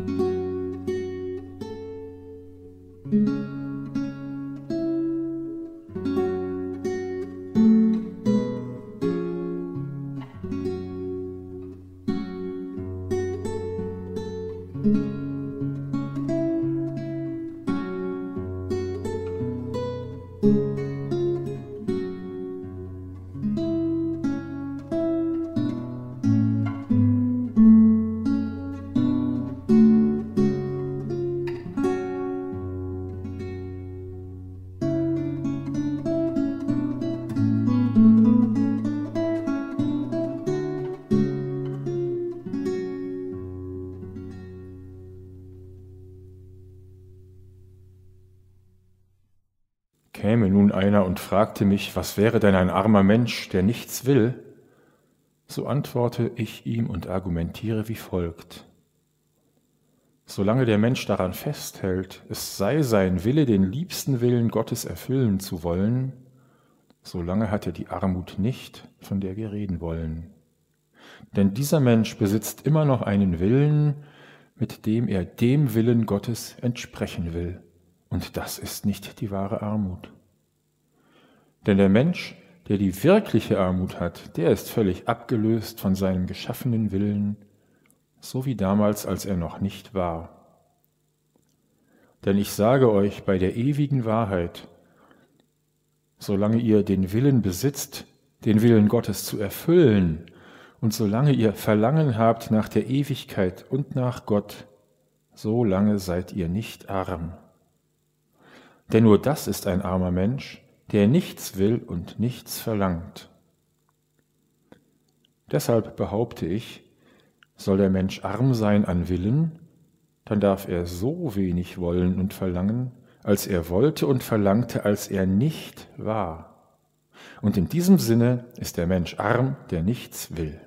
thank mm -hmm. you Käme nun einer und fragte mich, was wäre denn ein armer Mensch, der nichts will, so antworte ich ihm und argumentiere wie folgt. Solange der Mensch daran festhält, es sei sein Wille, den liebsten Willen Gottes erfüllen zu wollen, solange hat er die Armut nicht, von der wir reden wollen. Denn dieser Mensch besitzt immer noch einen Willen, mit dem er dem Willen Gottes entsprechen will. Und das ist nicht die wahre Armut. Denn der Mensch, der die wirkliche Armut hat, der ist völlig abgelöst von seinem geschaffenen Willen, so wie damals, als er noch nicht war. Denn ich sage euch bei der ewigen Wahrheit, solange ihr den Willen besitzt, den Willen Gottes zu erfüllen, und solange ihr Verlangen habt nach der Ewigkeit und nach Gott, so lange seid ihr nicht arm. Denn nur das ist ein armer Mensch, der nichts will und nichts verlangt. Deshalb behaupte ich, soll der Mensch arm sein an Willen, dann darf er so wenig wollen und verlangen, als er wollte und verlangte, als er nicht war. Und in diesem Sinne ist der Mensch arm, der nichts will.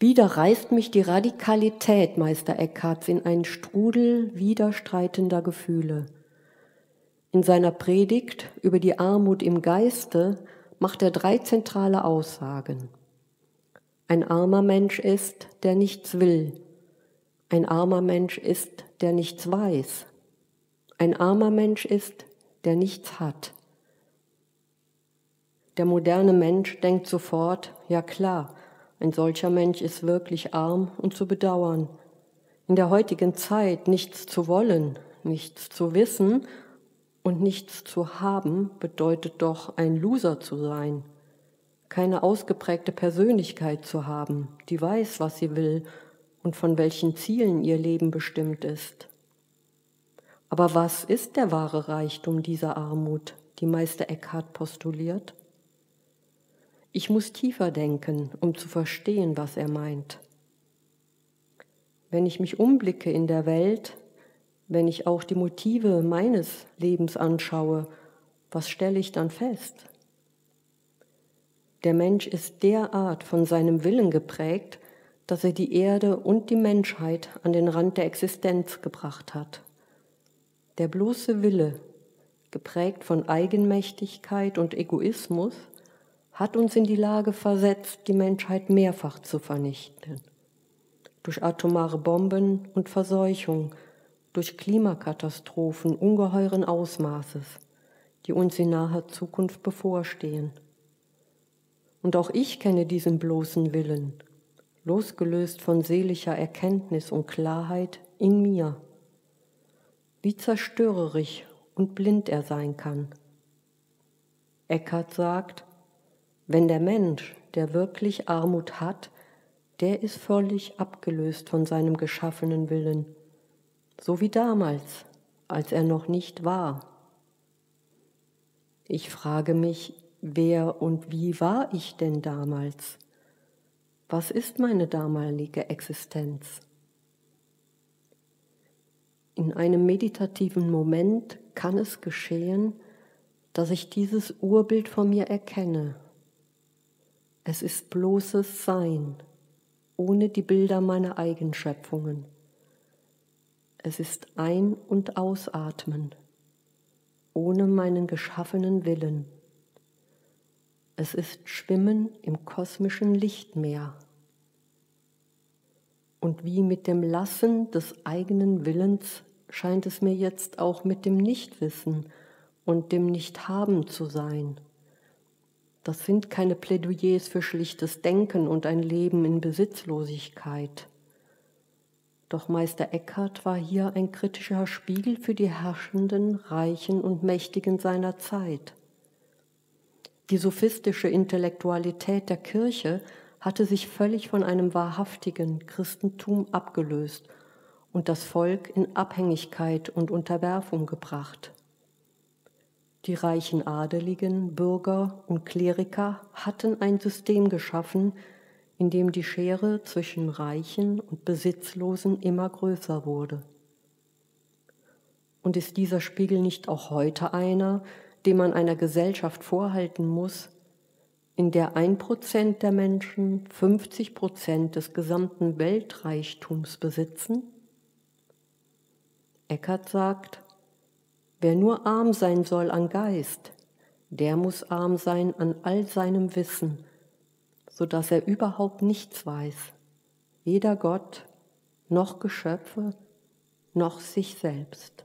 Wieder reißt mich die Radikalität Meister Eckharts in einen Strudel widerstreitender Gefühle. In seiner Predigt über die Armut im Geiste macht er drei zentrale Aussagen. Ein armer Mensch ist, der nichts will. Ein armer Mensch ist, der nichts weiß. Ein armer Mensch ist, der nichts hat. Der moderne Mensch denkt sofort, ja klar, ein solcher Mensch ist wirklich arm und zu bedauern. In der heutigen Zeit nichts zu wollen, nichts zu wissen und nichts zu haben, bedeutet doch ein Loser zu sein, keine ausgeprägte Persönlichkeit zu haben, die weiß, was sie will und von welchen Zielen ihr Leben bestimmt ist. Aber was ist der wahre Reichtum dieser Armut, die Meister Eckhart postuliert? Ich muss tiefer denken, um zu verstehen, was er meint. Wenn ich mich umblicke in der Welt, wenn ich auch die Motive meines Lebens anschaue, was stelle ich dann fest? Der Mensch ist derart von seinem Willen geprägt, dass er die Erde und die Menschheit an den Rand der Existenz gebracht hat. Der bloße Wille, geprägt von Eigenmächtigkeit und Egoismus, hat uns in die Lage versetzt, die Menschheit mehrfach zu vernichten. Durch atomare Bomben und Verseuchung, durch Klimakatastrophen ungeheuren Ausmaßes, die uns in naher Zukunft bevorstehen. Und auch ich kenne diesen bloßen Willen, losgelöst von seelischer Erkenntnis und Klarheit in mir. Wie zerstörerisch und blind er sein kann. Eckhart sagt, wenn der Mensch, der wirklich Armut hat, der ist völlig abgelöst von seinem geschaffenen Willen, so wie damals, als er noch nicht war. Ich frage mich, wer und wie war ich denn damals? Was ist meine damalige Existenz? In einem meditativen Moment kann es geschehen, dass ich dieses Urbild von mir erkenne. Es ist bloßes Sein, ohne die Bilder meiner Eigenschöpfungen. Es ist Ein- und Ausatmen, ohne meinen geschaffenen Willen. Es ist Schwimmen im kosmischen Lichtmeer. Und wie mit dem Lassen des eigenen Willens scheint es mir jetzt auch mit dem Nichtwissen und dem Nichthaben zu sein. Das sind keine Plädoyers für schlichtes Denken und ein Leben in Besitzlosigkeit. Doch Meister Eckhart war hier ein kritischer Spiegel für die Herrschenden, Reichen und Mächtigen seiner Zeit. Die sophistische Intellektualität der Kirche hatte sich völlig von einem wahrhaftigen Christentum abgelöst und das Volk in Abhängigkeit und Unterwerfung gebracht. Die reichen Adeligen, Bürger und Kleriker hatten ein System geschaffen, in dem die Schere zwischen Reichen und Besitzlosen immer größer wurde. Und ist dieser Spiegel nicht auch heute einer, den man einer Gesellschaft vorhalten muss, in der ein Prozent der Menschen 50 Prozent des gesamten Weltreichtums besitzen? Eckert sagt, wer nur arm sein soll an Geist, der muss arm sein an all seinem Wissen, so dass er überhaupt nichts weiß, weder Gott noch Geschöpfe noch sich selbst.